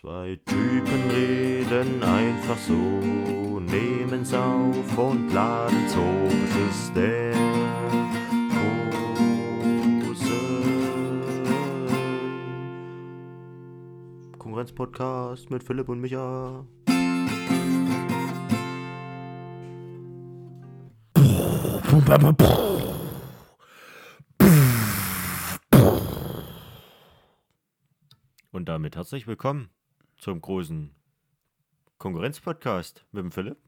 Zwei Typen reden einfach so, nehmen's auf und laden's hoch. Es ist der Hosen Konkurrenz-Podcast mit Philipp und Micha. Und damit herzlich willkommen zum großen Konkurrenz-Podcast mit dem Philipp.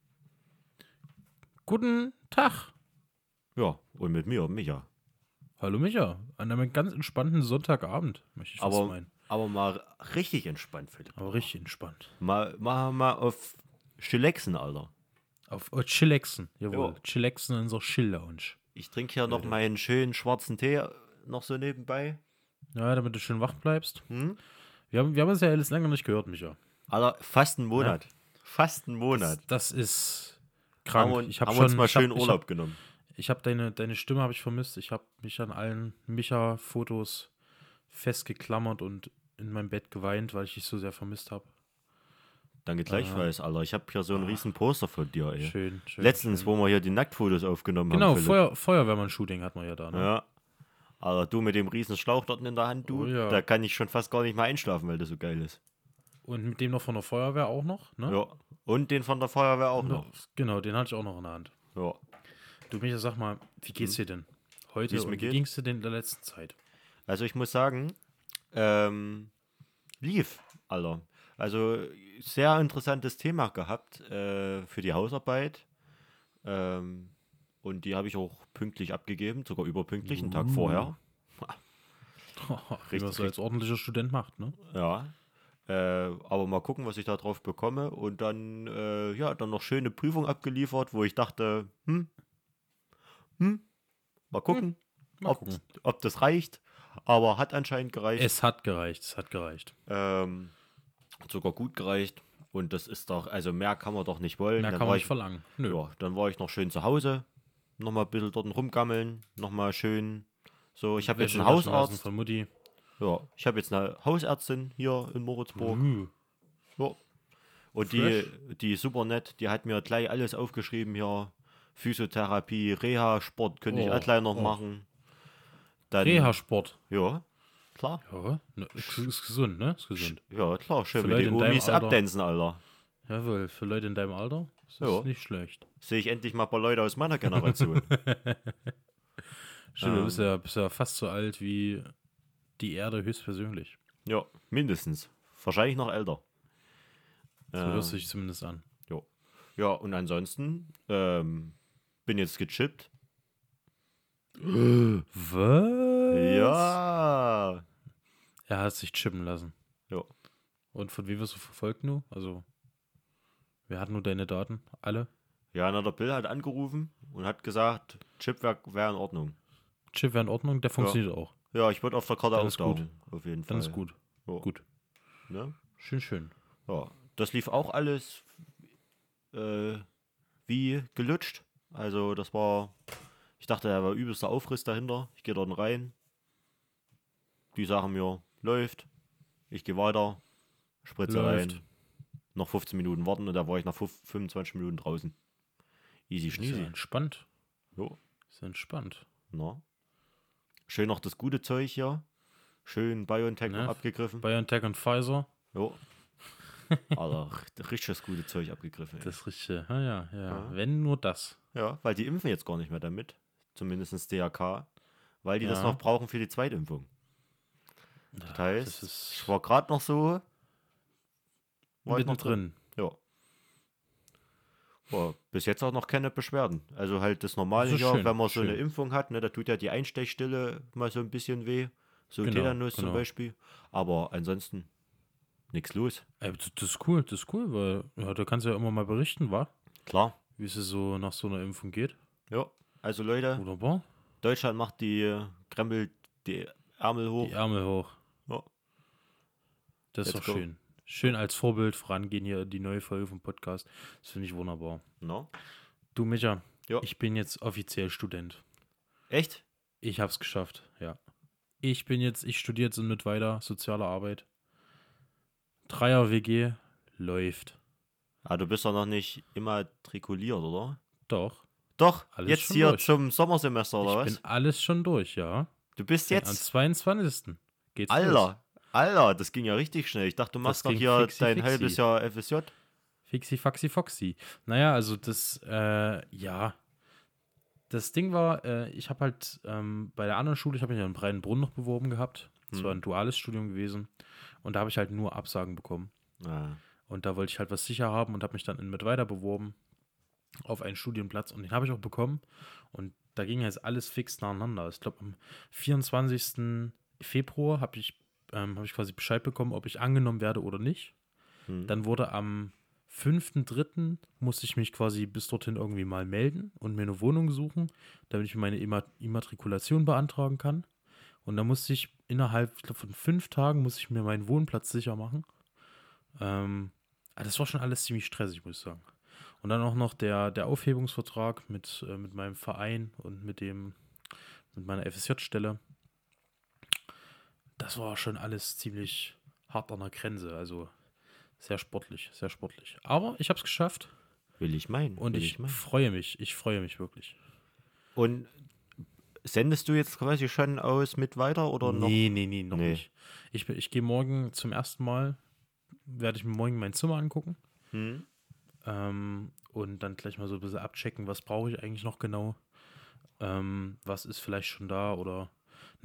Guten Tag. Ja, und mit mir, Micha. Hallo Micha. An einem ganz entspannten Sonntagabend, möchte ich Aber, meinen. aber mal richtig entspannt, Philipp. Aber richtig entspannt. Mal, mal, mal auf Chillaxen, Alter. Auf oh, Chillaxen. Jawohl. Jo. Chillaxen in unserer Chill-Lounge. Ich trinke hier noch meinen schönen schwarzen Tee noch so nebenbei. Ja, damit du schön wach bleibst. Hm? Wir haben, wir haben uns ja alles lange nicht gehört, Micha. Alter, fast einen Monat. Fast einen Monat. Das ist Haben krank. wir, ich habe haben schon uns mal ich hab- schön ich Urlaub Hab, genommen. ich habe deine, deine Stimme habe ich vermisst. Ich habe mich an allen Micha-Fotos festgeklammert und in meinem Bett geweint, weil ich dich so sehr vermisst habe. Danke gleichfalls, Alter. Ich habe hier so einen riesen Poster von dir, ey. Schön, schön. Letztens, schön. wo wir hier die Nacktfotos aufgenommen Genau, haben. Philipp. Feuer, Feuerwehrmann-Shooting hat man ja da. Ne? Ja. Aber du mit dem riesen Schlauch dort in der Hand, du, Oh ja. da kann ich schon fast gar nicht mehr einschlafen, weil das so geil ist. Und mit dem noch von der Feuerwehr auch noch, ne? Ja. Und den von der Feuerwehr auch noch. Genau, den hatte ich auch noch in der Hand. Ja. Du Micha, sag mal, wie geht's dir denn heute und mir wie geht? ging's dir denn in der letzten Zeit? Also ich muss sagen, ähm, lief, Alter. Also sehr interessantes Thema gehabt äh, für die Hausarbeit. Ähm, und die habe ich auch pünktlich abgegeben, sogar überpünktlich, einen Tag Uh. vorher. wie man als ordentlicher Student macht, ne? Ja. Äh, aber mal gucken, was ich da drauf bekomme. Und dann, äh, ja, dann noch schöne Prüfung abgeliefert, wo ich dachte, hm, hm, mal gucken, Mal ob, gucken. ob das reicht. Aber hat anscheinend gereicht. Es hat gereicht, es hat gereicht. Ähm, hat sogar gut gereicht. Und das ist doch, also mehr kann man doch nicht wollen. Mehr dann kann man ich, nicht verlangen. Nö. ja, dann war ich noch schön zu Hause. Nochmal ein bisschen dort rumgammeln. Nochmal schön. So, ich habe jetzt einen Hausarzt. Von Mutti. Ja, ich habe jetzt eine Hausärztin hier in Moritzburg. Uh, Ja. Und die, die super nett, die hat mir gleich alles aufgeschrieben hier. Physiotherapie, Reha, Sport könnte ich Oh, auch gleich noch oh. machen. Dann, Reha-Sport. Ja, klar. Ja, ne, ist, ist gesund, ne? Ist gesund. Ja, klar, schön Für mit Leute den Omis abdancen, Alter. Jawohl, für Leute in deinem Alter ist das Ja. nicht schlecht. Sehe ich endlich mal ein paar Leute aus meiner Generation. Stimmt, du bist Ähm. ja, bist ja fast so alt wie die Erde höchstpersönlich. ja, mindestens. Wahrscheinlich noch älter. So Äh, hört sich zumindest an. ja, und ansonsten ähm, bin jetzt gechippt. Was? Ja. Er hat sich chippen lassen. Ja. Und von wem wirst du verfolgt nur? Also, wer hat nur deine Daten? Alle? Ja, na, der Bill hat angerufen und hat gesagt, Chip wäre wär in Ordnung. Chip wäre in Ordnung, der funktioniert auch. Ja, ich würde auf der Karte auftauchen. Auf jeden Fall. Dann ist gut. Ja. Gut. Ne? Schön, schön. Ja, das lief auch alles äh, wie gelutscht. Also das war, ich dachte, da war übelster Aufriss dahinter. Ich gehe dort rein. Die sagen mir, läuft. Ich gehe weiter, spritze Läuft. rein. Noch 15 Minuten warten und da war ich nach fünf- 25 Minuten draußen. Easy Ist ja schneezy. entspannt. Jo, Ist ja entspannt. na. Schön noch das gute Zeug hier. Schön BioNTech Ne? abgegriffen. BioNTech und Pfizer. Jo. Alter, richtig das gute Zeug abgegriffen. ey. Das richtige. Ja, ja, Ja. Wenn nur das. Ja, weil die impfen jetzt gar nicht mehr damit. Zumindest DRK. Weil die das Ja. noch brauchen für die Zweitimpfung. Das heißt, Das ich war gerade noch so. War ich noch mittendrin. Ja. War bis jetzt auch noch keine Beschwerden. Also halt das normale Das ist ja, schön, wenn man so eine schön. Impfung hat, ne, da tut ja die Einstechstelle mal so ein bisschen weh. So Genau, Tetanus zum genau. Beispiel. Aber ansonsten nichts los. Ey, das das ist cool, das ist cool, weil ja, da kannst du ja immer mal berichten, wa? Klar. Wie es so nach so einer Impfung geht. Ja. Also Leute, Wunderbar. Deutschland macht die Krempel die Ärmel hoch. Die Ärmel hoch. Ja. Das ist Let's doch go. schön. Schön als Vorbild vorangehen hier die neue Folge vom Podcast. Das finde ich wunderbar. No? Du, Micha, Ja. ich bin jetzt offiziell Student. Echt? Ich habe es geschafft, ja. Ich bin jetzt, ich studiere jetzt mit weiter soziale Arbeit. Dreier-WG läuft. Ah, du bist doch noch nicht immatrikuliert, oder? Doch. Doch, Alles jetzt hier durch. zum Sommersemester, oder ich was? bin alles schon durch, ja. Du bist Am jetzt. 22. geht's los. Alter, das ging ja richtig schnell. Ich dachte, du machst doch ging hier fixi dein fixi. halbes Jahr FSJ. Fixi, faxi, foxy. Naja, also das, äh, ja. Das Ding war, äh, ich habe halt ähm, bei der anderen Schule, ich habe mich ja in Breitenbrunn noch beworben gehabt. Das Hm. war ein duales Studium gewesen. Und da habe ich halt nur Absagen bekommen. Ah, Und da wollte ich halt was sicher haben und habe mich dann in mit weiter beworben auf einen Studienplatz. Und den habe ich auch bekommen. Und da ging jetzt alles fix nacheinander. Ich glaube, am 24. Februar habe ich, ähm, hab ich quasi Bescheid bekommen, ob ich angenommen werde oder nicht. hm. Dann wurde am 5.3. musste ich mich quasi bis dorthin irgendwie mal melden und mir eine Wohnung suchen, damit ich meine Imma Immatrikulation beantragen kann. Und dann musste ich innerhalb ich glaub, von fünf Tagen muss ich mir meinen Wohnplatz sicher machen. Ähm, aber das war schon alles ziemlich stressig, muss ich sagen. Und dann auch noch der, der Aufhebungsvertrag mit, äh, mit meinem Verein und mit dem mit meiner FSJ-Stelle. Das war schon alles ziemlich hart an der Grenze. Also sehr sportlich, sehr sportlich. Aber ich habe es geschafft Will ich meinen. und will ich meinen. freue mich. Ich freue mich wirklich. Und sendest du jetzt quasi schon aus mit weiter oder noch? Nee, nee, nee, noch Nee. nicht. Ich, ich gehe morgen zum ersten Mal, werde ich mir morgen mein Zimmer angucken Hm? ähm, und dann gleich mal so ein bisschen abchecken, was brauche ich eigentlich noch genau. Ähm, was ist vielleicht schon da oder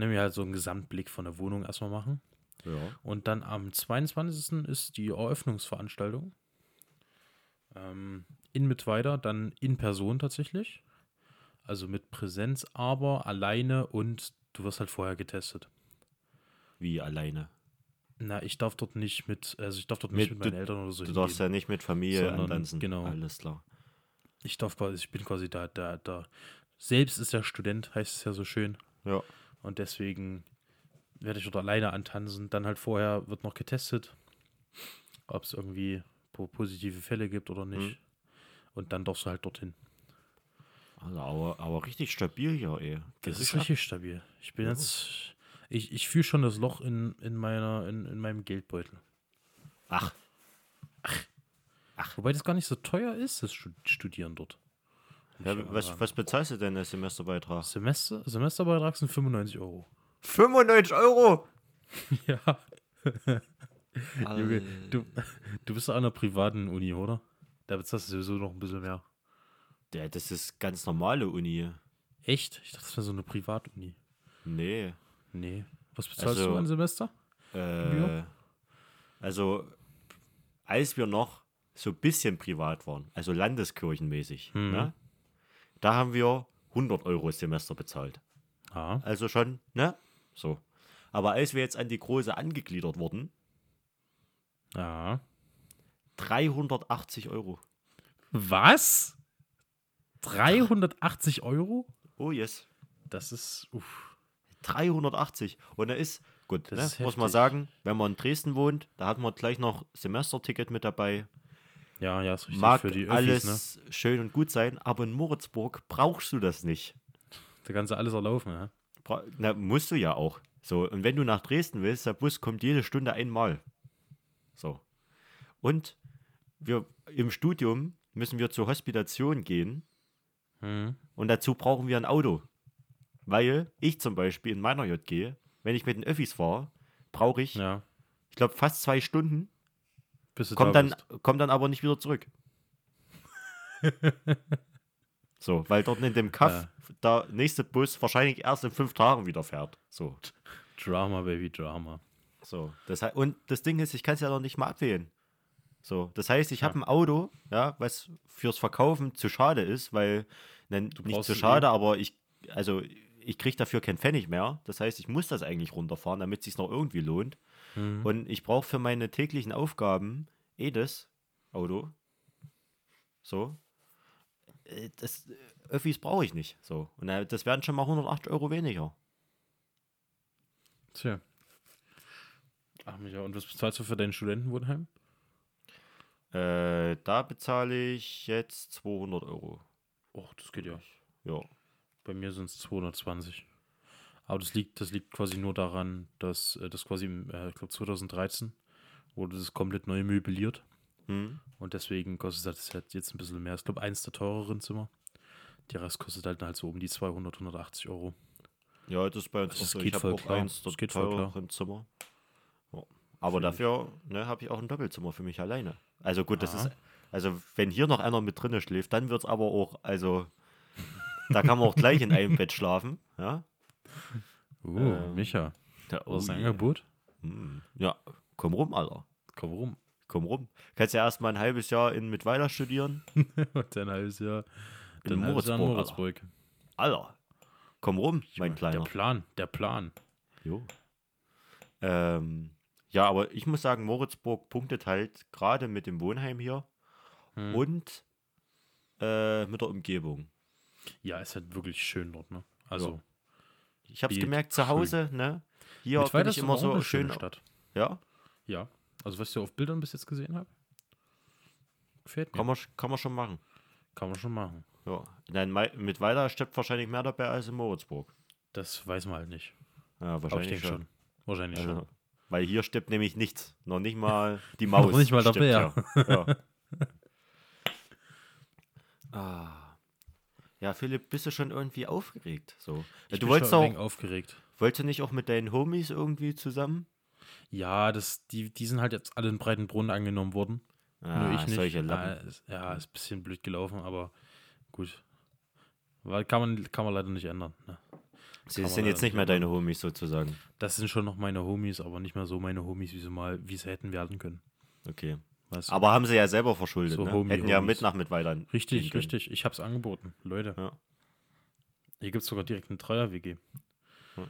ne, mir halt so einen Gesamtblick von der Wohnung erstmal machen. Ja. Und dann am 22. ist die Eröffnungsveranstaltung. Ähm, in mit weiter, dann in Person tatsächlich. Also mit Präsenz, aber alleine und du wirst halt vorher getestet. Wie alleine. Na, ich darf dort nicht mit, also ich darf dort Mit- nicht mit meinen du- Eltern oder so Du darfst hingehen. ja nicht mit Familie Sondern- antanzen. genau. Alles klar. Ich darf quasi, ich bin quasi da, da, da. Selbst ist der Student, heißt es ja so schön. Ja. Und deswegen werde ich dort alleine antanzen. Dann halt vorher wird noch getestet, ob es irgendwie po- positive Fälle gibt oder nicht. Mhm. Und dann darfst du halt dorthin. Also, aber, aber richtig stabil hier, ey. Das ist ab. richtig stabil. Ich bin Ja. jetzt. Ich, ich fühle schon das Loch in, in, meiner, in, in meinem Geldbeutel. Ach, Wobei das gar nicht so teuer ist, das Stu- Studieren dort. Ja, was, was bezahlst du denn als Semesterbeitrag? Semester, Semesterbeitrag sind 95 Euro. 95 Euro! Ja. Junge, du, du bist doch an einer privaten Uni, oder? Da bezahlst du sowieso noch ein bisschen mehr. Ja, das ist ganz normale Uni. Echt? Ich dachte, das wäre so eine Privatuni. Nee. Nee. Was bezahlst Also- du an Semester? Äh, Ja. Also, als wir noch so ein bisschen privat waren, also landeskirchenmäßig, Mhm. ne, da haben wir 100 Euro das Semester bezahlt. Ah. Also schon, ne? So. Aber als wir jetzt an die Große angegliedert wurden, Ja. 380 Euro. Was? 380 Euro? Oh yes. Das ist. Uff. 380. Und da ist, gut, Das ne, ist muss man sagen, wenn man in Dresden wohnt, da hat man gleich noch Semesterticket mit dabei. Ja, ja, ist richtig Mag für die Öffis, alles ne? schön und gut sein, aber in Moritzburg brauchst du das nicht. Da kannst du alles erlaufen, ja. Na, musst du ja auch. So, und wenn du nach Dresden willst, der Bus kommt jede Stunde einmal. So. Und wir im Studium müssen wir zur Hospitation gehen Mhm. und dazu brauchen wir ein Auto. Weil ich zum Beispiel in meiner JG, wenn ich mit den Öffis fahre, brauche ich, Ja. ich glaube, fast zwei Stunden, Bis du komm da dann, bist. komm dann aber nicht wieder zurück. so, weil dort in dem Kaff der nächste Bus wahrscheinlich erst in fünf Tagen wieder fährt. So. Drama, Baby, Drama. So, das, und das Ding ist, ich kann es ja noch nicht mal abwählen. So, das heißt, ich Ja. habe ein Auto, ja, was fürs Verkaufen zu schade ist, weil, ne, nicht zu schade, eh. aber ich, also ich kriege dafür keinen Pfennig mehr. Das heißt, ich muss das eigentlich runterfahren, damit es sich noch irgendwie lohnt. Mhm. Und ich brauche für meine täglichen Aufgaben eh das Auto. So. Äh, Das äh, Öffis brauche ich nicht. So. Und äh, das werden schon mal 108 Euro weniger. Tja. Ach, Micha, und was bezahlst du für dein Studentenwohnheim? Äh, da bezahle ich jetzt 200 Euro. Och, das geht ja. Ja. Bei mir sind es 220. Aber das liegt, das liegt quasi nur daran, dass äh, das quasi, im, äh, ich glaube 2013 wurde das komplett neu möbliert. Hm. Und deswegen kostet das halt jetzt ein bisschen mehr. Ich glaube, eins der teureren Zimmer. Der Rest kostet halt, halt so um die 200, 180 Euro. Ja, das ist bei uns Das auch so. geht Ich habe voll auch klar. eins der teureren Zimmer. Ja. Aber ich. dafür ne, habe ich auch ein Doppelzimmer für mich alleine. Also gut, das ist, also wenn hier noch einer mit drinne schläft, dann wird es aber auch, also da kann man auch gleich in einem Bett schlafen. Ja, Uh, Ähm, Micha, Da- was ist ein yeah. Angebot? Hm. ja komm rum, Alter. Komm rum. Komm rum. Kannst ja erstmal ein halbes Jahr in Mittweida studieren. Und dann ein halbes Jahr. In ein Moritzburg, Moritzburg. Alter, komm rum, mein Der Kleiner. Plan, der Plan. Jo. Ähm, ja, aber ich muss sagen, Moritzburg punktet halt gerade mit dem Wohnheim hier Hm. und äh, mit der Umgebung. Ja, ist halt wirklich schön dort, ne? Also, Ich habe es gemerkt zu schön. Hause, ne? Hier bin ich ist immer so eine schön. schöne Stadt. Ja, Ja. Also, was ich so auf Bildern bis jetzt gesehen habe, gefällt mir. kann man, kann man schon machen. Kann man schon machen. Ja. Nein, mit weiter steppt wahrscheinlich mehr dabei als in Moritzburg. Das weiß man halt nicht. Ja, wahrscheinlich schon. schon. Wahrscheinlich Also, schon. weil hier steppt nämlich nichts. Noch nicht mal die Maus. Noch nicht mal der steppt hier. Ja. ah. Ja, Philipp, bist du schon irgendwie aufgeregt? So. Ich du bin wolltest schon auch, aufgeregt. wolltest du nicht auch mit deinen Homies irgendwie zusammen? Ja, das, die, die sind halt jetzt alle in Breitenbrunn angenommen worden. Nur ich nicht. Ah, solche ja, Lappen. ist, ja, ist ein bisschen blöd gelaufen, aber gut. Weil kann man, kann man leider nicht ändern. Ne? Sie sind jetzt nicht mehr deine Homies sozusagen. Das sind schon noch meine Homies, aber nicht mehr so meine Homies, wie sie mal, wie sie hätten werden können. Okay. Du? Aber haben sie ja selber verschuldet, So ne? Homie- Hätten ja Homies. mit nach mit weiter. gehen richtig, richtig. Ich hab's angeboten. Leute. Ja. Hier gibt's sogar direkt eine Dreier-WG. Ja.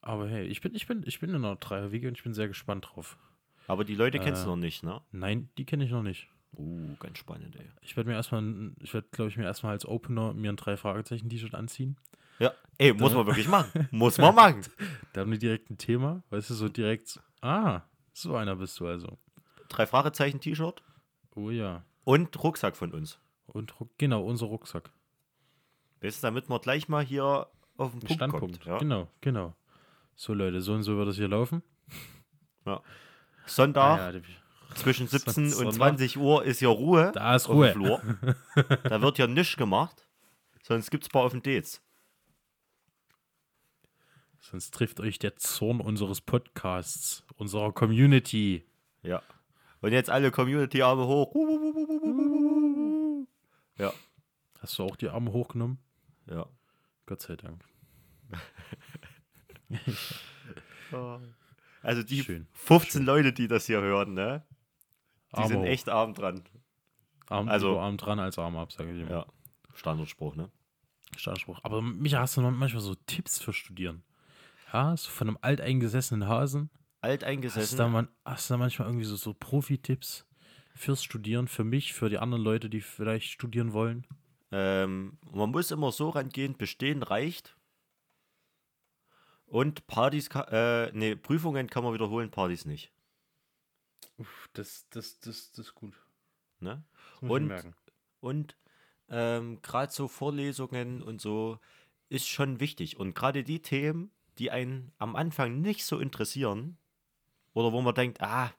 Aber hey, ich bin, ich bin, ich bin in einer Dreier-WG und ich bin sehr gespannt drauf. Aber die Leute kennst Äh. du noch nicht, ne? Nein, die kenne ich noch nicht. Uh, ganz spannend, ey. Ich werde mir erstmal, ich werde, glaube ich, mir erstmal als Opener mir ein drei Fragezeichen T-Shirt anziehen. Ja, ey, muss man wirklich machen. Muss man machen. Da haben wir direkt ein Thema, weißt du, so direkt, ah, so einer bist du also. Drei Fragezeichen T-Shirt Oh ja. und Rucksack von uns. Und genau, unser Rucksack. Weißt du, damit man gleich mal hier auf den Punkt Standpunkt. kommt. Ja? Genau, genau. So Leute, so und so wird es hier laufen. Sonntag Ah ja, zwischen 17 und Sonntag. 20 Uhr ist hier Ruhe. Da ist auf Ruhe. dem Flur. da wird ja nichts gemacht. Sonst gibt's paar auf den Dates. Sonst trifft euch der Zorn unseres Podcasts, unserer Community. Ja. Und jetzt alle Community-Arme hoch. Ja. Hast du auch die Arme hochgenommen? Ja. Gott sei Dank. Also die Schön, 15 Leute, die das hier hören, ne? Die Arme sind hoch. echt arm dran. Arm, also- Arm dran als Arm ab, sage ich immer. Ja. Standardspruch, ne? Standspruch. Aber Micha, hast du manchmal so Tipps für Studieren? Ja, so von einem alteingesessenen Hasen? Hast Alteingesessen. du da, man, hast du da manchmal irgendwie so, so Profi-Tipps fürs Studieren, für mich, für die anderen Leute, die vielleicht studieren wollen? Ähm, man muss immer so rangehen, bestehen reicht. Und Partys, äh, nee, Prüfungen kann man wiederholen, Partys nicht. Uff, das, das, das, das ist gut. Ne? Das muss Und- ich merken. Und ähm, gerade so Vorlesungen und so ist schon wichtig. Und gerade die Themen, die einen am Anfang nicht so interessieren oder wo man denkt, ah,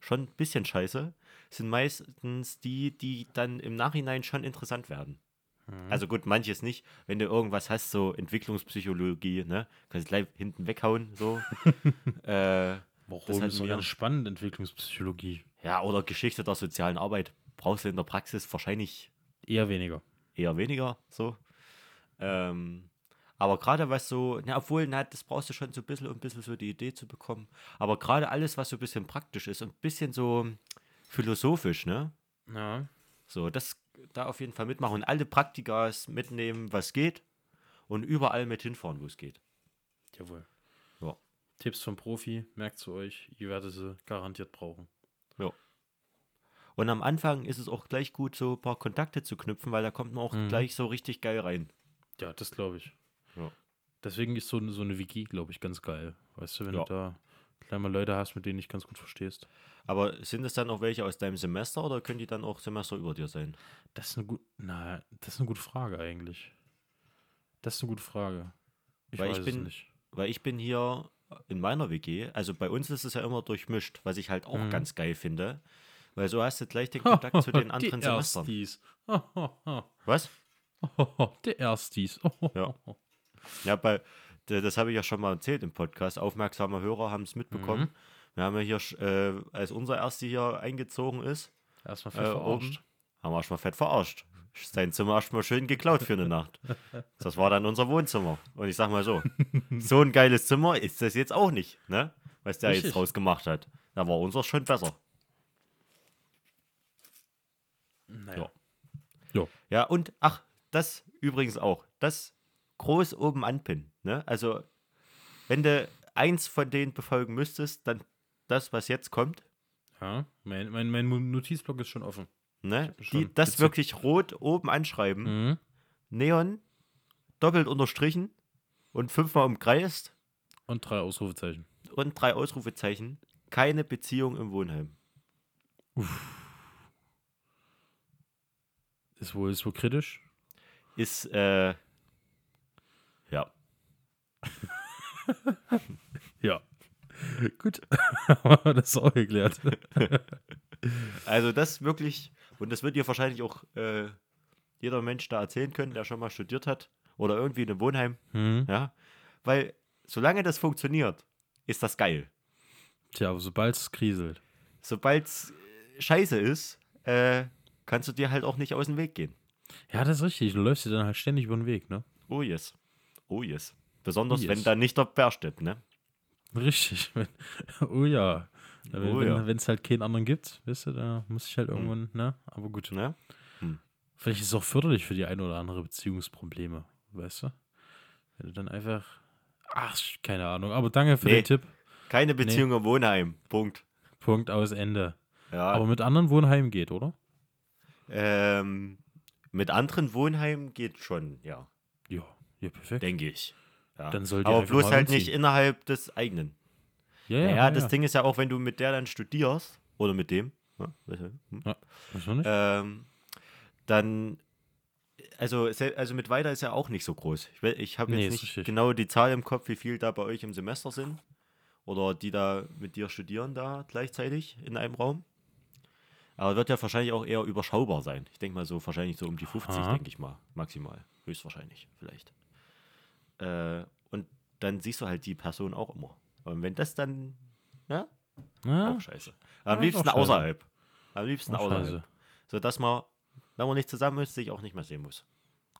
schon ein bisschen scheiße, sind meistens die, die dann im Nachhinein schon interessant werden. Mhm. Also gut, manches nicht. Wenn du irgendwas hast, so Entwicklungspsychologie, ne, kannst du gleich hinten weghauen, so. äh, Warum halt ist mir- ganz spannend, Entwicklungspsychologie? ja, oder Geschichte der sozialen Arbeit. Brauchst du in der Praxis wahrscheinlich Eher weniger. eher weniger so. Ähm, aber gerade was so, na, obwohl, na, das brauchst du schon so ein bisschen, um ein bisschen so die Idee zu bekommen. Aber gerade alles, was so ein bisschen praktisch ist und ein bisschen so philosophisch, ne? Ja. So, das da auf jeden Fall mitmachen und alle Praktikas mitnehmen, was geht und überall mit hinfahren, wo es geht. Jawohl. Ja. Tipps vom Profi, merkt zu euch, ihr werdet sie garantiert brauchen. Und am Anfang ist es auch gleich gut, so ein paar Kontakte zu knüpfen, weil da kommt man auch Mhm. gleich so richtig geil rein. Ja, das glaube ich. Ja. Deswegen ist so, eine- so eine WG, glaube ich, ganz geil. Weißt du, wenn Ja. du da mal Leute hast, mit denen ich ganz gut verstehst. Aber sind es dann auch welche aus deinem Semester oder können die dann auch Semester über dir sein? Das ist eine gut, na, das ist eine gute Frage eigentlich. Das ist eine gute Frage. Ich Weil ich weiß bin- es nicht. Weil ich bin hier in meiner WG, also bei uns ist es ja immer durchmischt, was ich halt auch Mhm. ganz geil finde. Weil so hast du gleich den Kontakt zu den anderen die Semestern. Erstis. Was? Die Erstis. Ja. Ja, bei, das habe ich ja schon mal erzählt im Podcast. Aufmerksame Hörer haben es mitbekommen. Mhm. Wir haben ja hier, äh, als unser Erste hier eingezogen ist, Erstmal äh, fett oben, verarscht. haben wir erstmal fett verarscht. Sein Zimmer erstmal schön geklaut für eine Nacht. Das war dann unser Wohnzimmer. Und ich sag mal so, so ein geiles Zimmer ist das jetzt auch nicht, ne? Was der Richtig. jetzt draus gemacht hat. Da war unser schon besser. Naja. Ja. Ja. Ja, und ach, das übrigens auch. Das groß oben anpinnen. Ne? Also, wenn du eins von denen befolgen müsstest, dann das, was jetzt kommt. ja. Mein, mein, mein Notizblock ist schon offen. Ne? schon Die, das gezückt. wirklich rot oben anschreiben. Mhm. Neon, doppelt unterstrichen und fünfmal umkreist Und drei Ausrufezeichen. und drei Ausrufezeichen. Keine Beziehung im Wohnheim. Ist wohl, ist wohl kritisch. Ist, äh. Ja. Gut. Das auch geklärt. Also das wirklich, und das wird dir wahrscheinlich auch äh, jeder Mensch da erzählen können, der schon mal studiert hat oder irgendwie in einem Wohnheim, Mhm. ja, weil solange das funktioniert, ist das geil. Tja, aber sobald es kriselt. Sobald es scheiße ist, äh, kannst du dir halt auch nicht aus dem Weg gehen. Ja, das ist richtig. Du läufst dir dann halt ständig über den Weg, ne? Oh yes. Oh yes. Besonders yes. wenn da nicht der Bär steht, ne? Richtig. oh ja. Oh wenn ja. es halt keinen anderen gibt, weißt du, da muss ich halt irgendwann, ne? Aber gut. ne? Vielleicht ist es auch förderlich für die eine oder andere Beziehungsprobleme, weißt du? Wenn du dann einfach. Ach, keine Ahnung. Aber danke für Nee. den Tipp. Keine Beziehung im Wohnheim. Punkt. Punkt aus Ende. Ja. Aber mit anderen Wohnheimen geht, oder? ähm, mit anderen Wohnheimen geht schon, ja, Ja, ja, perfekt. denke ich. Ja. Dann soll die Aber bloß halt nicht innerhalb des eigenen. Ja, Ja, ja, ja, das. Ding ist ja auch, wenn du mit der dann studierst, oder mit dem, du, hm, ähm, dann, also, also mit weiter ist ja auch nicht so groß. Ich, ich habe Nee, jetzt ist nicht richtig. genau die Zahl im Kopf, wie viel da bei euch im Semester sind. Oder die da mit dir studieren da gleichzeitig in einem Raum. Aber wird ja wahrscheinlich auch eher überschaubar sein. Ich denke mal so, wahrscheinlich so um die 50, Aha. denke ich mal. Maximal. Höchstwahrscheinlich, vielleicht. Äh, und dann siehst du halt die Person auch immer. Und wenn das dann, ja, Ja, auch scheiße. Am Ja, liebsten außerhalb. Am liebsten auch außerhalb. scheiße. Sodass man, wenn man nicht zusammen ist, sich auch nicht mehr sehen muss.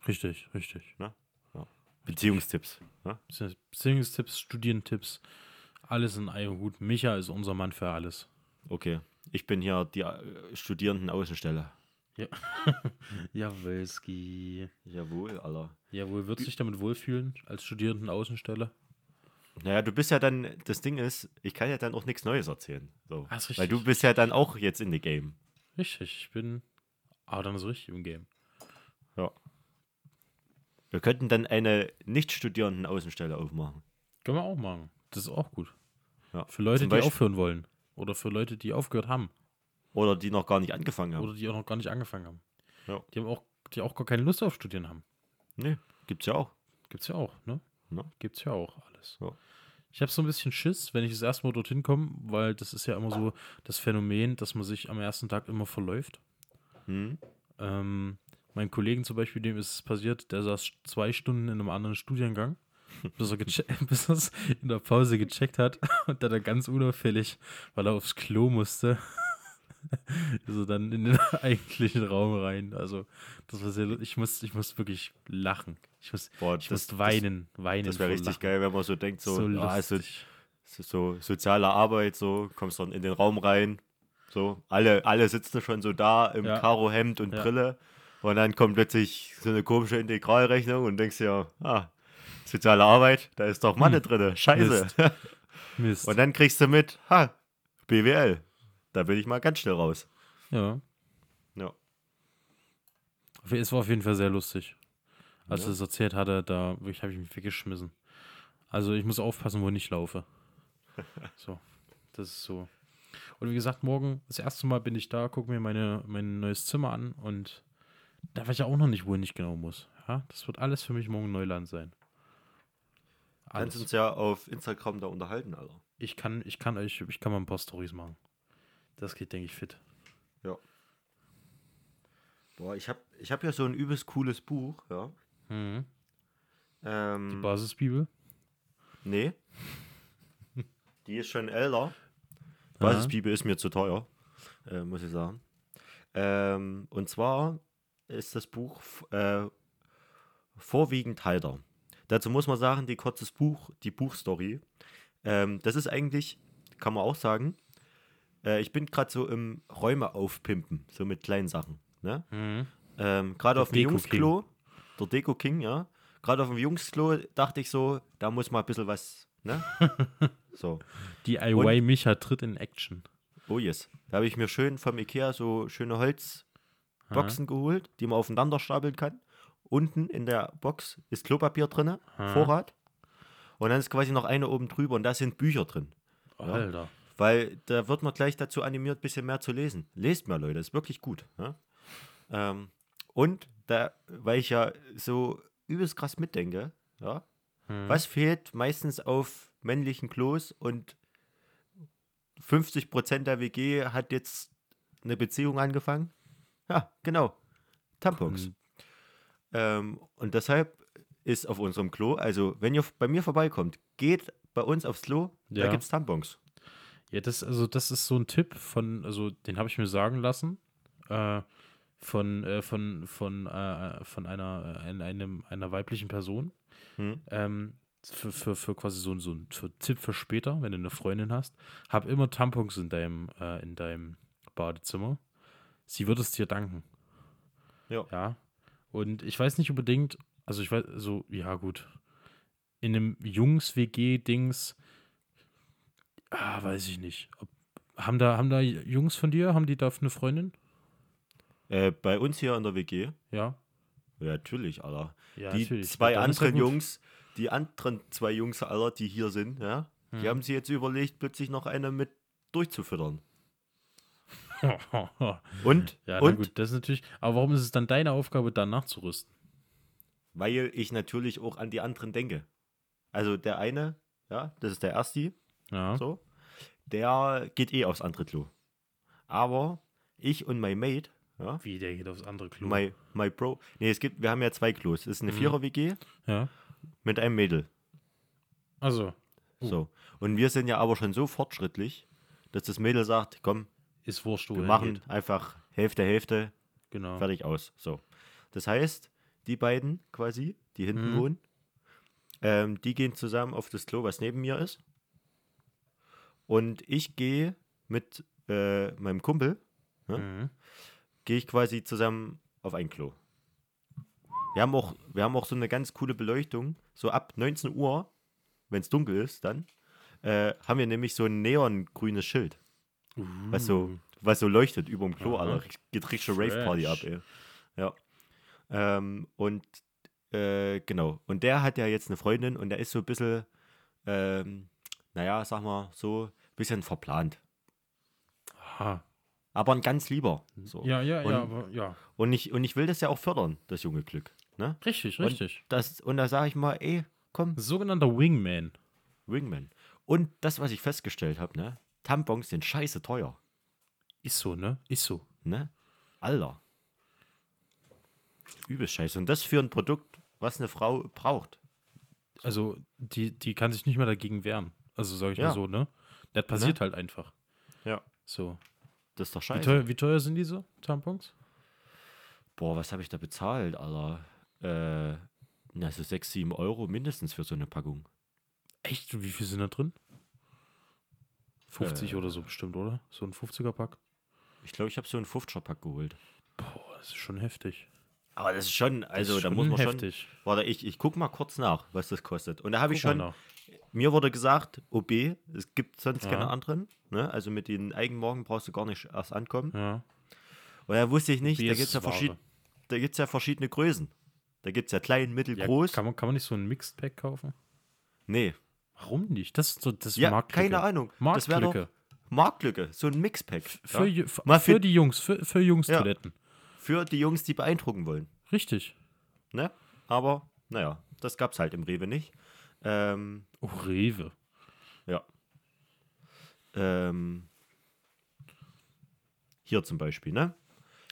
Richtig, richtig. Beziehungstipps. Ne? Beziehungstipps, Studientipps, alles in einem Hut. Micha ist unser Mann für alles. Okay. Ich bin hier die äh, Studierenden-Außenstelle. Ja. Jawelski. Jawohl, Alter. Jawohl, würdest du dich damit wohlfühlen als Studierenden Außenstelle? Naja, du bist ja dann, das Ding ist, ich kann ja dann auch nichts Neues erzählen. So. Ah, Weil du bist ja dann auch jetzt in the game. Richtig, ich bin. Ah, dann ist richtig im Game. Ja. Wir könnten dann eine Nicht-Studierenden-Außenstelle aufmachen. Können wir auch machen. Das ist auch gut. Ja. Für Leute, Zum die Beispiel- aufhören wollen. Oder für Leute, die aufgehört haben. Oder die noch gar nicht angefangen haben. Oder die auch noch gar nicht angefangen haben. Ja. Die haben auch, die auch gar keine Lust auf Studieren haben. Nee, gibt's ja auch. Gibt's ja auch, ne? Ja. Gibt's ja auch alles. Ja. Ich habe so ein bisschen Schiss, wenn ich das erste Mal dorthin komme, weil das ist ja immer so das Phänomen, dass man sich am ersten Tag immer verläuft. Hm? Ähm, mein Kollegen zum Beispiel, dem ist es passiert, der saß zwei Stunden in einem anderen Studiengang, bis er, bis er es in der Pause gecheckt hat und dann ganz unauffällig, weil er aufs Klo musste, ist er dann in den eigentlichen Raum rein. Also, das war sehr, ich muss, ich muss wirklich lachen. Ich muss, Boah, ich muss weinen, weinen. Das, das wäre richtig Lachen. geil, wenn man so denkt, so, So ja, lustig. so, so soziale Arbeit, so, kommst dann in den Raum rein, so, alle, alle sitzen schon so da im Ja. Karohemd und Ja. Brille und dann kommt plötzlich so eine komische Integralrechnung und denkst dir, ah, soziale Arbeit, da ist doch Mathe drin, scheiße. Mist. Mist. Und dann kriegst du mit, ha, BWL, da bin ich mal ganz schnell raus. ja. Ja. Es war auf jeden Fall sehr lustig. Als Ja. er es erzählt hatte, da habe ich mich weggeschmissen. Also ich muss aufpassen, wo ich nicht laufe. so, das ist so. Und wie gesagt, morgen, das erste Mal bin ich da, gucke mir meine, mein neues Zimmer an und da weiß ich auch noch nicht, wo ich nicht genau muss. Ja, das wird alles für mich morgen Neuland sein. Kannst Alles. uns ja auf Instagram da unterhalten, Alter. Ich kann, ich kann euch, ich kann mal ein paar Stories machen. Das geht, denke ich, fit. Boah, ich hab, ich hab ja so ein übelst cooles Buch, ja. Mhm. Die Ähm, Basisbibel. nee. Die ist schon älter. Ja. Basisbibel ist mir zu teuer, äh, muss ich sagen. Ähm, und zwar ist das Buch äh, vorwiegend Halter. Dazu muss man sagen, die kurzes Buch, die Buchstory, ähm, das ist eigentlich, kann man auch sagen, äh, ich bin gerade so im Räume aufpimpen, so mit kleinen Sachen. Ne? Mhm. Ähm, Gerade auf dem Deko Jungsklo, der Deko King, ja. Gerade auf dem Jungsklo dachte ich so, da muss mal ein bisschen was, ne? so. DIY Micha tritt in Action. Oh yes. Da habe ich mir schön vom Ikea so schöne Holzboxen geholt, die man aufeinander stapeln kann. Unten in der Box ist Klopapier drin, Vorrat. Und dann ist quasi noch eine oben drüber und da sind Bücher drin. Alter. Weil da wird man gleich dazu animiert, ein bisschen mehr zu lesen. Lest mal, Leute, ist wirklich gut. Ja? Ähm, und da, weil ich ja so übelst krass mitdenke, ja, was fehlt meistens auf männlichen Klos und 50% der WG hat jetzt eine Beziehung angefangen? Ja, genau. Tampons. Und- Ähm, und deshalb ist auf unserem Klo, also wenn ihr bei mir vorbeikommt, geht bei uns aufs Klo, da Ja. gibt es Tampons. Ja, das, also das ist so ein Tipp von, also den habe ich mir sagen lassen, äh, von, äh, von, von, äh, von einer, äh, ein- einem, einer weiblichen Person. Hm. Ähm, für, für, für quasi so, ein- so ein für Tipp für später, wenn du eine Freundin hast, hab immer Tampons in deinem, äh, in deinem Badezimmer. Sie wird es dir danken. Ja. Ja. Und ich weiß nicht unbedingt, also ich weiß, so, ja gut. In einem Jungs-WG-Dings, ah, weiß ich nicht. Ob, haben, da, haben da Jungs von dir, haben die da eine Freundin? Äh, bei uns hier in der WG, Ja. ja, natürlich, Alter. Ja, die natürlich. zwei Ja, anderen. Jungs, die anderen zwei Jungs, Alter, die hier sind, ja, die Hm. haben sich jetzt überlegt, plötzlich noch eine mit durchzufüttern. Und, ja, und gut, das ist natürlich. Aber warum ist es dann deine Aufgabe, dann nachzurüsten? weil ich natürlich auch an die anderen denke. Also der eine, ja, das ist der Erste, Ja. so, der geht eh aufs andere Klo. Aber ich und mein Mate, ja, Wie, der geht aufs andere Klo. my, my Bro, nee, es gibt, wir haben ja zwei Klos. Es ist eine Mhm. Vierer-WG ja. mit einem Mädel. Also, Uh. So. Und wir sind ja aber schon so fortschrittlich, dass das Mädel sagt, komm, ist wurscht, wir machen geht. einfach Hälfte, Hälfte, Genau. fertig aus. So. Das heißt, die beiden quasi, die hinten Mhm. wohnen, ähm, die gehen zusammen auf das Klo, was neben mir ist. Und ich gehe mit äh, meinem Kumpel, Mhm. gehe ich quasi zusammen auf ein Klo. Wir haben auch, wir haben auch so eine ganz coole Beleuchtung. So ab 19 Uhr, wenn es dunkel ist, dann äh, haben wir nämlich so ein neongrünes Schild, was so, was so leuchtet über dem Klo, Mhm. Alter. Geht richtig Rave-Party ab, ey. Ja. Ähm, und äh, genau. Und der hat ja jetzt eine Freundin und der ist so ein bisschen, ähm, naja, sag mal, so bisschen verplant. Aha. Aber ein ganz lieber. So. Ja, ja, Und- ja, aber ja. Und ich, und ich will das ja auch fördern, das junge Glück. Ne? Richtig, Und richtig. Das, und da sage ich mal, ey, komm, Sogenannter Wingman. Wingman. Und das, was ich festgestellt habe, ne? Tampons sind scheiße teuer. Ist so, ne? Ist so. Ne? Alter. Übelst scheiße. Und das für ein Produkt, was eine Frau braucht. Also, die, die kann sich nicht mehr dagegen wehren. Also, sage ich Ja. mal so, ne? Das passiert halt einfach. Ja. So. Das ist doch Wie scheiße. teuer, wie teuer sind diese Tampons? Boah, was habe ich da bezahlt, Alter? Äh, na, so 6, 7 Euro mindestens für so eine Packung. Echt? Wie viel sind da drin? 50 Äh. oder so bestimmt, oder? So ein 50er-Pack? Ich glaube, ich habe so einen 50er-Pack geholt. Boah, das ist schon heftig. Aber das ist schon, also ist da schon muss man heftig. schon. Warte, ich, ich guck mal kurz nach, was das kostet. Und da habe ich schon. Mir wurde gesagt, OB, es gibt sonst keine Ja. anderen. Ne? Also mit den Eigenmorgen brauchst du gar nicht erst ankommen. Ja. Und da wusste ich nicht, da gibt es ja, verschied ja verschiedene Größen. Da gibt es ja klein, mittel, ja groß. kann, man, kann man nicht so ein Mixed-Pack kaufen? nee. Warum nicht? Das ist so das Ja, Marktlücke. keine Ahnung. Marktlücke. Marktlücke, so ein Mixpack. Für, ja? Für, Mal für für- die Jungs, für, für Jungs-Toiletten. Für die Jungs, die beeindrucken wollen. Richtig. Ne? Aber, naja, das gab es halt im Rewe nicht. Ähm, Oh, Rewe. ja. Ähm, hier zum Beispiel, ne?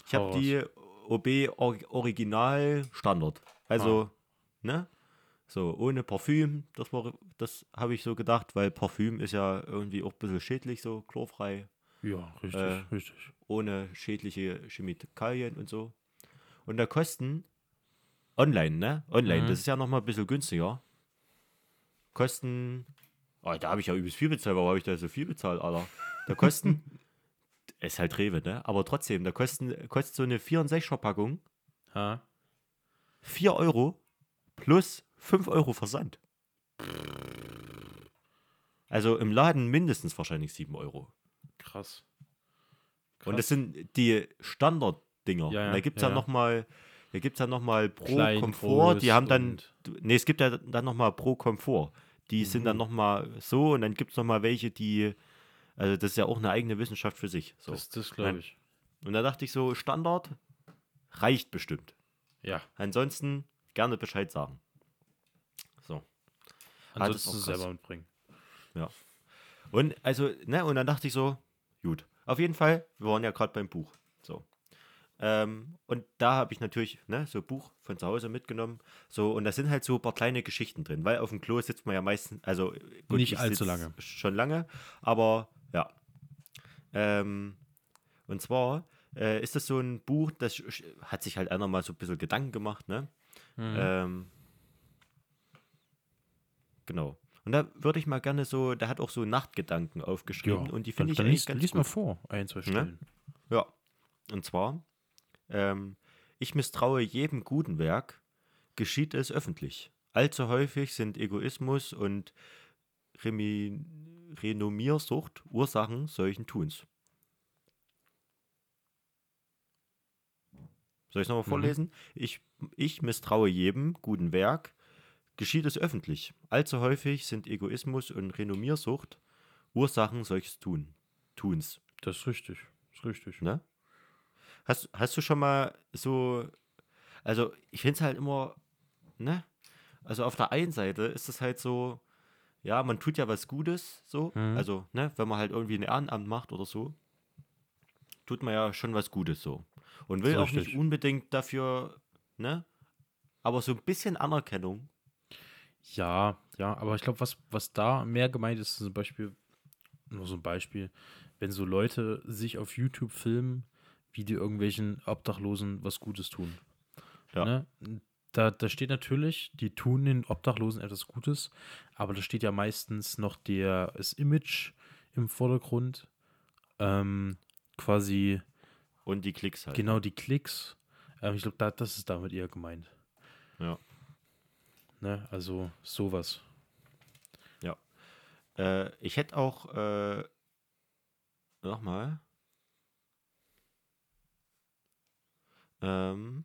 Ich habe die OB Or Original Standard. Also, Ah. ne? So, ohne Parfüm, das war, das habe ich so gedacht, weil Parfüm ist ja irgendwie auch ein bisschen schädlich, so chlorfrei, Ja, richtig, Äh, richtig. ohne schädliche Chemikalien und so. Und da kosten online, ne? Online, Mhm. das ist ja nochmal ein bisschen günstiger. Kosten, oh, da habe ich ja übelst viel bezahlt, warum habe ich da so viel bezahlt, Alter? Da kosten, ist halt Rewe, ne? Aber trotzdem, da kosten, kostet so eine 64er Packung Ha? 4 Euro plus 5 Euro Versand. Also im Laden mindestens wahrscheinlich 7 Euro. Krass. Und das sind die Standarddinger. Ja, ja, da gibt es ja, ja, ja. Da gibt es ja nochmal pro Klein, Komfort, die haben dann, nee, es gibt ja dann nochmal pro Komfort. Die sind dann Mhm. nochmal so und dann gibt es nochmal welche, die, also das ist ja auch eine eigene Wissenschaft für sich. So. Das, das glaube ich. Und da dachte ich so, Standard reicht bestimmt. Ja. Ansonsten gerne Bescheid sagen. So. Ah, Ansonsten krass. selber mitbringen. Und also, ne, und dann dachte ich so, gut. Auf jeden Fall, wir waren ja gerade beim Buch. Ähm, und da habe ich natürlich, ne, so ein Buch von zu Hause mitgenommen. So, und da sind halt so ein paar kleine Geschichten drin, weil auf dem Klo sitzt man ja meistens, also gut, Nicht ich allzu lange. Schon lange, aber ja. Ähm, und zwar äh, ist das so ein Buch, das hat sich halt einer mal so ein bisschen Gedanken gemacht, ne? Mhm. Ähm, genau. Und da würde ich mal gerne so, der hat auch so Nachtgedanken aufgeschrieben und die finde ich dann eigentlich lies, ganz lies mal gut. vor, ein, zwei Stellen. Ja. Und zwar, ähm, ich misstraue jedem guten Werk, geschieht es öffentlich. Allzu häufig sind Egoismus und Remi Renommiersucht Ursachen solchen Tuns. Soll ich es nochmal Mhm. vorlesen? Ich, ich misstraue jedem guten Werk, geschieht es öffentlich. Allzu häufig sind Egoismus und Renommiersucht Ursachen solches Tun, Tuns. Das ist richtig. Das ist richtig. Ne? Hast, hast du schon mal so, also ich finde es halt immer, ne? Also auf der einen Seite ist es halt so, ja, man tut ja was Gutes, so, Mhm. also, ne, wenn man halt irgendwie ein Ehrenamt macht oder so, tut man ja schon was Gutes so. Und will Ist auch nicht richtig. unbedingt dafür, ne? Aber so ein bisschen Anerkennung. Ja, ja, aber ich glaube, was, was da mehr gemeint ist, zum Beispiel, nur so ein Beispiel, wenn so Leute sich auf YouTube filmen, wie die irgendwelchen Obdachlosen was Gutes tun. Ja. Ne? Da, da steht natürlich, die tun den Obdachlosen etwas Gutes, aber da steht ja meistens noch der, das Image im Vordergrund. Ähm, quasi Und die Klicks halt. genau die Klicks. Ähm, ich glaube, da, das ist damit eher gemeint. Ja. Ne? Also sowas. Äh, ich hätte auch, äh, nochmal. Ähm,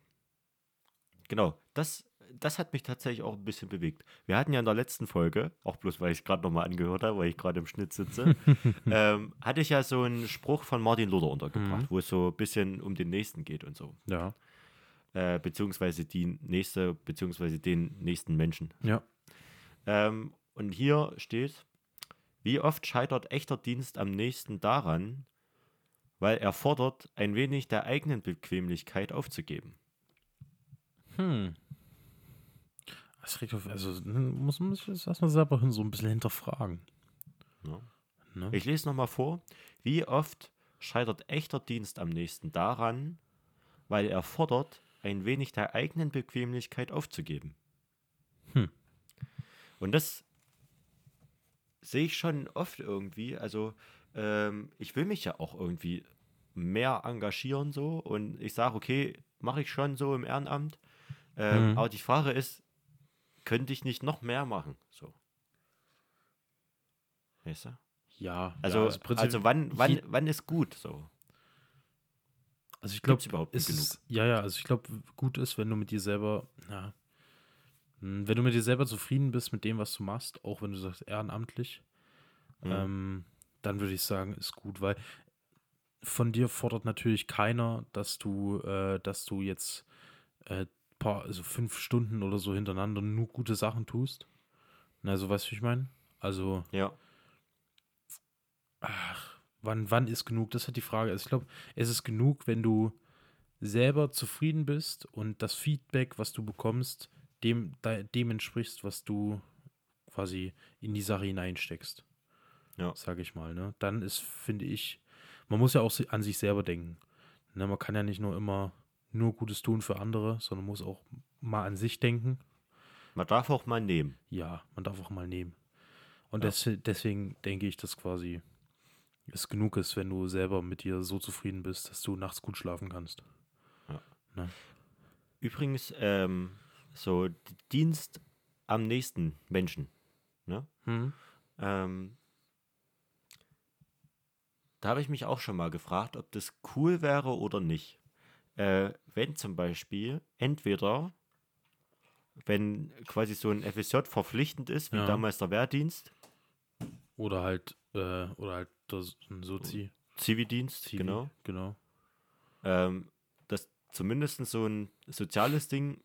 genau, das, das hat mich tatsächlich auch ein bisschen bewegt. Wir hatten ja in der letzten Folge, auch bloß weil ich es gerade nochmal angehört habe, weil ich gerade im Schnitt sitze, ähm, hatte ich ja so einen Spruch von Martin Luther untergebracht, Mhm. wo es so ein bisschen um den Nächsten geht und so. Ja. Äh, beziehungsweise die nächste, beziehungsweise den nächsten Menschen. Ja. Ähm, und hier steht, wie oft scheitert echter Dienst am nächsten daran, weil er fordert, ein wenig der eigenen Bequemlichkeit aufzugeben. Hm. Das regt auf, also hm, muss man sich das erstmal selber so ein bisschen hinterfragen. Ja. Ne? Ich lese nochmal vor, wie oft scheitert echter Dienst am nächsten daran, weil er fordert, ein wenig der eigenen Bequemlichkeit aufzugeben. Hm. Und das sehe ich schon oft irgendwie. Also ähm, ich will mich ja auch irgendwie mehr engagieren so und ich sage, okay, mache ich schon so im Ehrenamt. Ähm, Mhm. Aber die Frage ist, könnte ich nicht noch mehr machen? So. Weißt du? ja, Also, ja, also, im Prinzip- wann, wann, wann ist gut so? also ich glaube, überhaupt es genug? ist, ja, ja, also ich glaube, gut ist, wenn du mit dir selber, ja, hm, wenn du mit dir selber zufrieden bist mit dem, was du machst, auch wenn du sagst ehrenamtlich, Mhm. ähm, dann würde ich sagen, ist gut, weil von dir fordert natürlich keiner, dass du, äh, dass du jetzt äh, paar, also fünf Stunden oder so hintereinander nur gute Sachen tust. Also, weißt du, ich meine? Also, Ja. ach, wann, wann ist genug? Das ist halt die Frage. Also ich glaube, es ist genug, wenn du selber zufrieden bist und das Feedback, was du bekommst, dem, de, dem entsprichst, was du quasi in die Sache hineinsteckst. Ja. Sage ich mal. Ne? Dann ist, finde ich, man muss ja auch an sich selber denken. Ne? Man kann ja nicht nur immer nur Gutes tun für andere, sondern muss auch mal an sich denken. Man darf auch mal nehmen. Ja, man darf auch mal nehmen. Und Ja. des, deswegen denke ich, dass quasi es genug ist, wenn du selber mit dir so zufrieden bist, dass du nachts gut schlafen kannst. Übrigens, ähm, so Dienst am nächsten Menschen. Ne? Hm? Ähm, da habe ich mich auch schon mal gefragt, ob das cool wäre oder nicht. Äh, wenn zum Beispiel entweder, wenn quasi so ein FSJ verpflichtend ist, wie Ja. damals der Wehrdienst, Oder halt, äh, oder halt das, ein Sozi. Zivildienst, Zivi, genau, Genau. ähm, dass zumindest so ein soziales Ding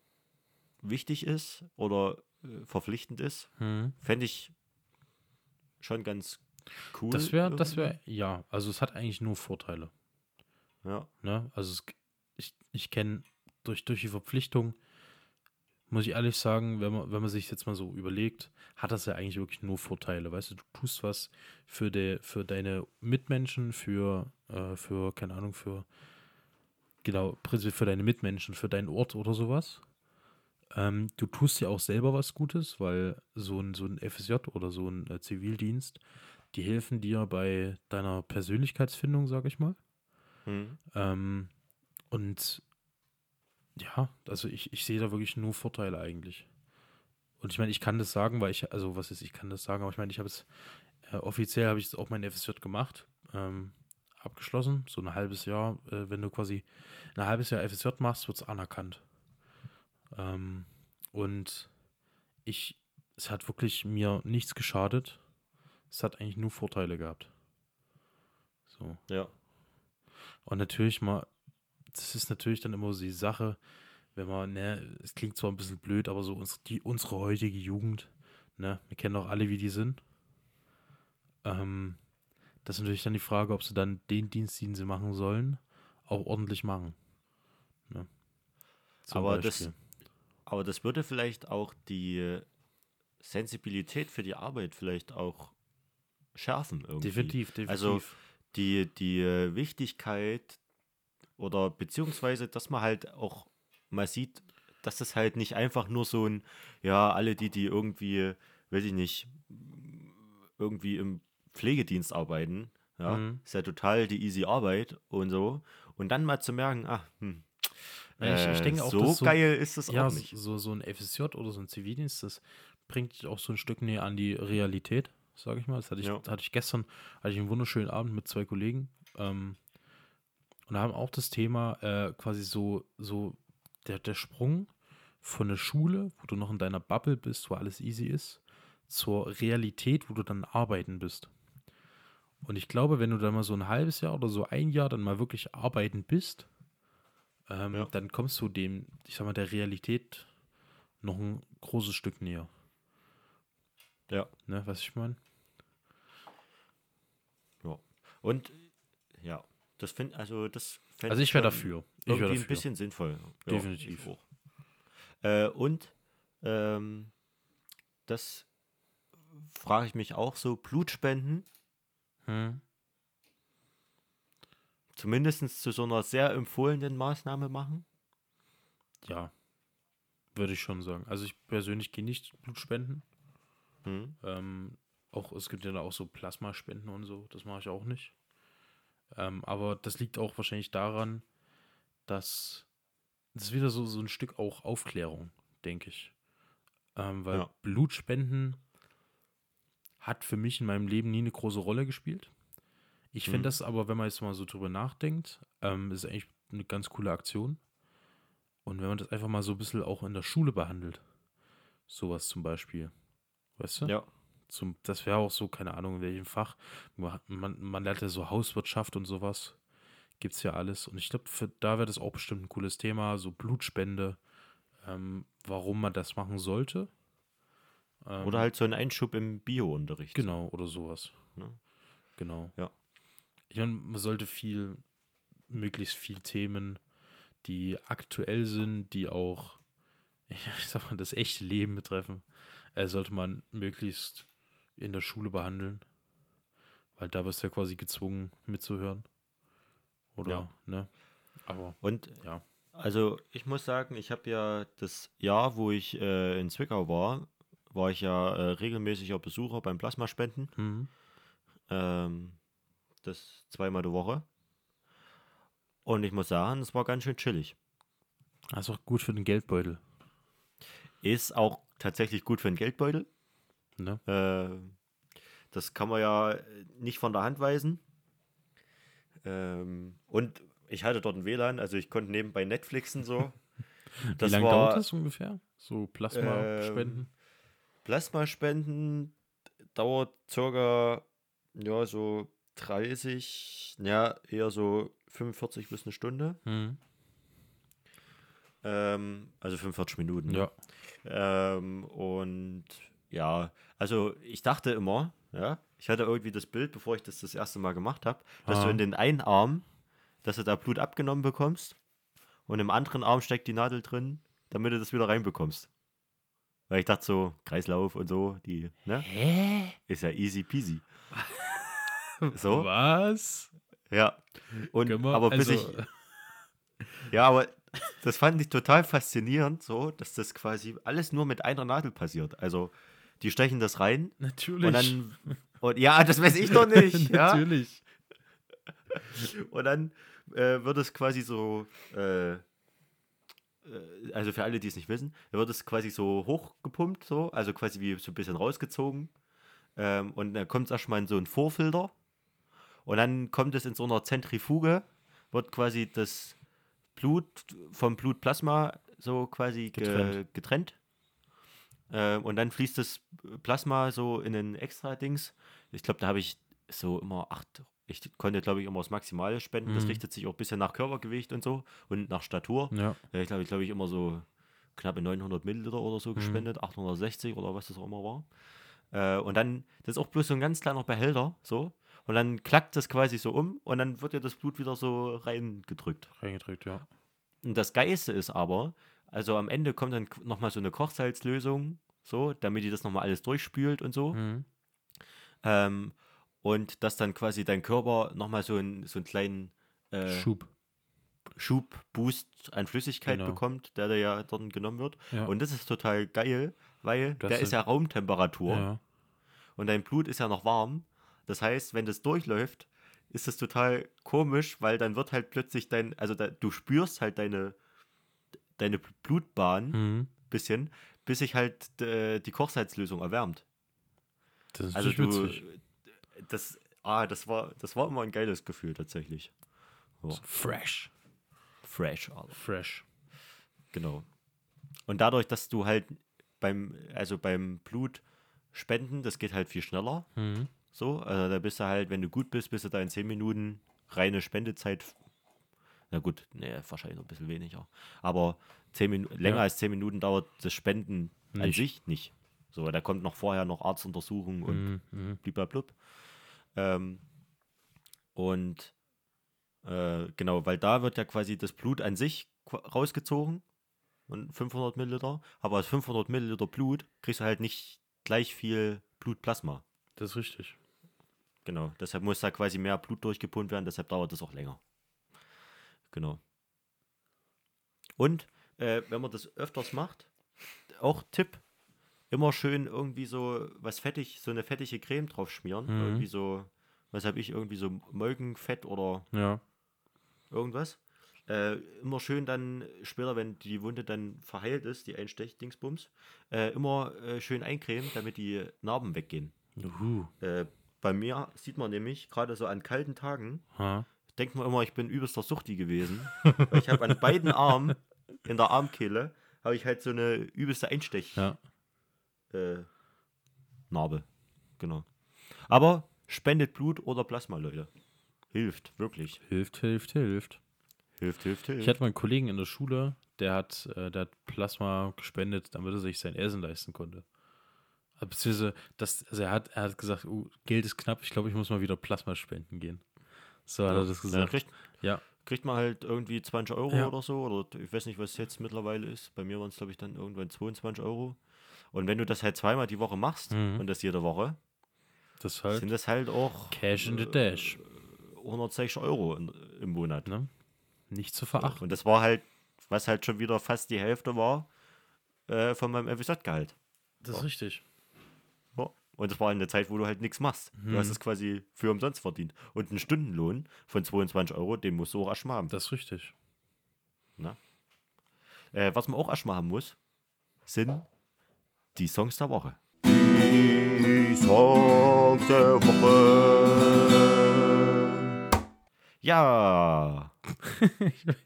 wichtig ist oder äh, verpflichtend ist, Hm. fände ich schon ganz cool. Das wäre, das wäre, ja, also es hat eigentlich nur Vorteile. Ja, Ne? Also es, ich, ich kenne durch, durch die Verpflichtung, muss ich ehrlich sagen, wenn man, wenn man sich jetzt mal so überlegt, hat das ja eigentlich wirklich nur Vorteile. Weißt du, du tust was für, de, für deine Mitmenschen, für, äh, für, keine Ahnung, für, genau, prinzipiell für deine Mitmenschen, für deinen Ort oder sowas. Ähm, du tust ja auch selber was Gutes, weil so ein, so ein FSJ oder so ein äh, Zivildienst, die helfen dir bei deiner Persönlichkeitsfindung, sag ich mal. hm. Ähm, und ja, also ich, ich sehe da wirklich nur Vorteile eigentlich. Und ich meine, ich kann das sagen, weil ich, also was ist, ich kann das sagen, aber ich meine, ich habe es, äh, offiziell habe ich jetzt auch mein FSJ gemacht, ähm, abgeschlossen, so ein halbes Jahr, äh, wenn du quasi ein halbes Jahr FSJ machst, wird es anerkannt. Ähm, und ich, es hat wirklich mir nichts geschadet. Es hat eigentlich nur Vorteile gehabt. So. ja. Und natürlich mal, das ist natürlich dann immer so die Sache, wenn man, ne, es klingt zwar ein bisschen blöd, aber so uns, die, unsere heutige Jugend, ne, wir kennen auch alle, wie die sind. Ähm, das ist natürlich dann die Frage, ob sie dann den Dienst, den sie machen sollen, auch ordentlich machen. Ne? Aber das-. Aber das würde vielleicht auch die Sensibilität für die Arbeit vielleicht auch schärfen irgendwie. Definitiv, definitiv. Also die, die Wichtigkeit oder beziehungsweise, dass man halt auch mal sieht, dass das halt nicht einfach nur so ein, ja, alle die, die irgendwie, weiß ich nicht, irgendwie im Pflegedienst arbeiten, ja, Mhm. ist ja total die easy Arbeit und so. Und dann mal zu merken, ach, hm, ich- ich äh, denke auch, so so- geil ist das ja, auch nicht. so, so ein FSJ oder so ein Zivildienst, das bringt dich auch so ein Stück näher an die Realität, sage ich mal. Das hatte ich, Ja. hatte ich gestern, hatte ich einen wunderschönen Abend mit zwei Kollegen. Ähm, und haben auch das Thema äh, quasi so, so der, der Sprung von der Schule, wo du noch in deiner Bubble bist, wo alles easy ist, zur Realität, wo du dann arbeiten bist. Und ich glaube, wenn du dann mal so ein halbes Jahr oder so ein Jahr dann mal wirklich arbeiten bist, ähm, Ja. dann kommst du dem, ich sag mal, der Realität noch ein großes Stück näher. Ja. Ne, was ich meine? Ja. Und ja, das finde also das Also ich wäre dafür. Ich wäre Irgendwie dafür. ein bisschen sinnvoll. Ja, Definitiv. Äh, und ähm, das frage ich mich auch so, Blutspenden, Hm? zumindest zu so einer sehr empfohlenen Maßnahme machen. Ja. Würde ich schon sagen. Also ich persönlich gehe nicht Blut spenden. Hm. Ähm, auch, es gibt ja da auch so Plasmaspenden und so. Das mache ich auch nicht. Ähm, aber das liegt auch wahrscheinlich daran, dass das ist wieder so, so ein Stück auch Aufklärung, denke ich. Ähm, weil Ja. Blutspenden hat für mich in meinem Leben nie eine große Rolle gespielt. Ich finde Mhm. das aber, wenn man jetzt mal so drüber nachdenkt, ähm, ist eigentlich eine ganz coole Aktion. Und wenn man das einfach mal so ein bisschen auch in der Schule behandelt, sowas zum Beispiel, weißt du? Ja. Zum, das wäre auch so, keine Ahnung, in welchem Fach. Man, man, lernt ja so Hauswirtschaft und sowas. Gibt es ja alles. Und ich glaube, da wäre das auch bestimmt ein cooles Thema, so Blutspende, ähm, warum man das machen sollte. Ähm, Oder halt so ein Einschub im Bio-Unterricht. Genau, oder sowas. Ne? Genau. Ja. Ich meine, man sollte viel, möglichst viel Themen, die aktuell sind, die auch, ich sag mal, das echte Leben betreffen, äh, sollte man möglichst in der Schule behandeln. Weil da bist du ja quasi gezwungen mitzuhören. Oder, Ja. ne? Aber, Und ja. also ich muss sagen, ich habe ja das Jahr, wo ich äh, in Zwickau war, war ich ja äh, regelmäßiger Besucher beim Plasmaspenden. Mhm. Ähm, das zweimal die Woche. Und ich muss sagen, es war ganz schön chillig. Das ist auch gut für den Geldbeutel. Ist auch tatsächlich gut für den Geldbeutel. Ne? Äh, das kann man ja nicht von der Hand weisen. Ähm, und ich hatte dort ein WLAN, also ich konnte nebenbei Netflixen so. Wie lange dauert das ungefähr? So Plasma-Spenden? Ähm, Plasmaspenden dauert circa, ja, so 30, ja, eher so 45 bis eine Stunde. Mhm. Ähm, also 45 Minuten. ne? Ja. Ähm, und ja, also ich dachte immer, ja, ich hatte irgendwie das Bild, bevor ich das das erste Mal gemacht habe, dass Ah. du in den einen Arm, dass du da Blut abgenommen bekommst und im anderen Arm steckt die Nadel drin, damit du das wieder reinbekommst. Weil ich dachte so, Kreislauf und so, die, ne? Hä? Ist ja easy peasy. so, Was? ja. Und, aber bis also, ich, ja, aber das fand ich total faszinierend, so, dass das quasi alles nur mit einer Nadel passiert. Also, die stechen das rein Natürlich. und dann, und, ja, das weiß ich doch nicht, ja. Natürlich. Und dann äh, wird es quasi so, äh, äh, also für alle, die es nicht wissen, wird es quasi so hochgepumpt, so, also quasi wie so ein bisschen rausgezogen. Ähm, und dann kommt es erstmal in so einen Vorfilter. Und dann kommt es in so einer Zentrifuge, wird quasi das Blut vom Blutplasma so quasi ge Getrennt. getrennt. Ähm, und dann fließt das Plasma so in ein extra Dings. Ich glaube, da habe ich so immer acht. Ich konnte, glaube ich, immer das Maximale spenden. Das Mhm. richtet sich auch ein bisschen nach Körpergewicht und so und nach Statur. Ja. Ja, ich glaube, ich, glaube ich, immer so knappe 900 Milliliter oder Mhm. so gespendet, 860 oder was das auch immer war. Äh, und dann, das ist auch bloß so ein ganz kleiner Behälter, so. Und dann klackt das quasi so um und dann wird ja das Blut wieder so reingedrückt. Reingedrückt, ja. Und das Geiste ist aber, also am Ende kommt dann nochmal so eine Kochsalzlösung, so, damit die das nochmal alles durchspült und so. Mhm. Ähm, und dass dann quasi dein Körper nochmal so, ein, so einen kleinen äh, Schub. Schub, Boost an Flüssigkeit Genau. bekommt, der da ja dort genommen wird. Ja. Und das ist total geil, weil Das der ist- ja Raumtemperatur ja. und dein Blut ist ja noch warm. Das heißt, wenn das durchläuft, ist das total komisch, weil dann wird halt plötzlich dein, also da, du spürst halt deine, deine Blutbahn Mhm. bisschen, bis sich halt äh, die Kochsalzlösung erwärmt. Das ist Also du, witzig. das, ah, das war, das war immer ein geiles Gefühl tatsächlich. Fresh. Fresh, Alter. Fresh. Genau. Und dadurch, dass du halt beim, also beim Blutspenden, das geht halt viel schneller. Mhm. So, also da bist du halt, wenn du gut bist, bist du da in 10 Minuten reine Spendezeit. Na gut, nee, wahrscheinlich noch ein bisschen weniger. Aber 10 Minuten, länger Ja. als 10 Minuten dauert das Spenden an Nicht. sich nicht. So, da kommt noch vorher noch Arztuntersuchung und Mhm. Mhm. bliblablub. Ähm, und äh, genau, weil da wird ja quasi das Blut an sich rausgezogen und 500 Milliliter, aber aus 500 Milliliter Blut kriegst du halt nicht gleich viel Blutplasma. Das ist richtig. Genau, deshalb muss da quasi mehr Blut durchgepumpt werden, deshalb dauert das auch länger. Genau. Und äh, wenn man das öfters macht, auch Tipp, immer schön irgendwie so was fettig, so eine fettige Creme drauf schmieren. Mhm. Irgendwie so, was habe ich, irgendwie so Molkenfett oder Ja. irgendwas. Äh, immer schön dann später, wenn die Wunde dann verheilt ist, die Einstech-Dingsbums, äh, immer äh, schön eincremen, damit die Narben weggehen. Uhu. Bei mir sieht man nämlich, gerade so an kalten Tagen, Ha. denkt man immer, ich bin übelster Suchti gewesen. weil ich habe an beiden Armen, in der Armkehle, habe ich halt so eine übelste Einstech Ja. äh, Narbe. Genau. Aber spendet Blut oder Plasma, Leute. Hilft, wirklich. Hilft, hilft, hilft. Hilft, hilft, hilft. Ich hatte mal einen Kollegen in der Schule, der hat, äh, der hat Plasma gespendet, damit er sich sein Essen leisten konnte. Beziehungsweise, das, also er hat, er hat gesagt, oh, Geld ist knapp, ich glaube, ich muss mal wieder Plasma spenden gehen. So hat er das Ja, gesagt. kriegt, Ja, kriegt man halt irgendwie 20 Euro Ja. oder so. Oder ich weiß nicht, was es jetzt mittlerweile ist. Bei mir waren es, glaube ich, dann irgendwann 22 Euro. Und wenn du das halt zweimal die Woche machst Mhm. und das jede Woche, das halt sind das halt auch Cash in the Dash. 160 Euro in, im Monat. Ne? Nicht zu verachten. Und das war halt, was halt schon wieder fast die Hälfte war äh, von meinem FSJ-Gehalt. Das ist richtig. Und das war in der Zeit, wo du halt nichts machst. Du hast es quasi für umsonst verdient. Und einen Stundenlohn von 22 Euro, den musst du auch erstmal haben. Das ist richtig. Äh, was man auch erstmal haben muss, sind die Songs der Woche. Die Songs der Woche. Ja,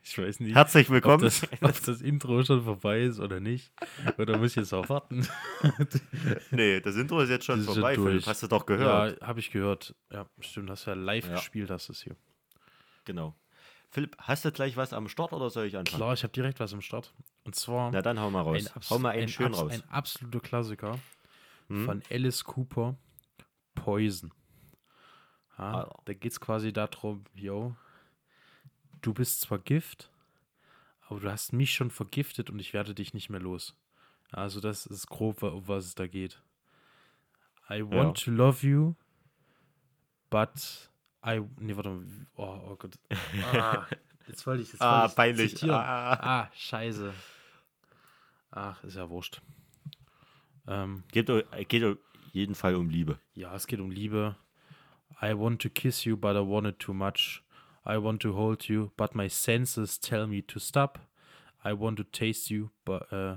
ich weiß nicht, herzlich ob willkommen. das, ob das Intro schon vorbei ist oder nicht. Oder muss ich jetzt auch warten? nee, das Intro ist jetzt schon ist schon vorbei. Philipp. durch. Hast du doch gehört. Ja, habe ich gehört. Ja, stimmt, hast du ja live Ja. gespielt, hast du es hier. Genau. Philipp, hast du gleich was am Start oder soll ich anfangen? Klar, ich habe direkt was im Start. Und zwar Na dann hau mal raus. abs- hau mal einen ein, schön raus. ein absoluter Klassiker Hm? von Alice Cooper, Poison. Ja, Ah. Da geht es quasi darum, yo, du bist zwar Gift, aber du hast mich schon vergiftet und ich werde dich nicht mehr los. Also das ist grob, um was es da geht. I want to love you, but I... Nee, warte mal. Oh, oh Gott. Ah, jetzt wollte ich jetzt Ah, peinlich. Ah. ah, scheiße. Ach, ist ja wurscht. Ähm, Geht, o- geht auf jeden Fall um Liebe. ja, es geht um Liebe. I want to kiss you, but I want it too much. I want to hold you, but my senses tell me to stop. I want to taste you, but uh,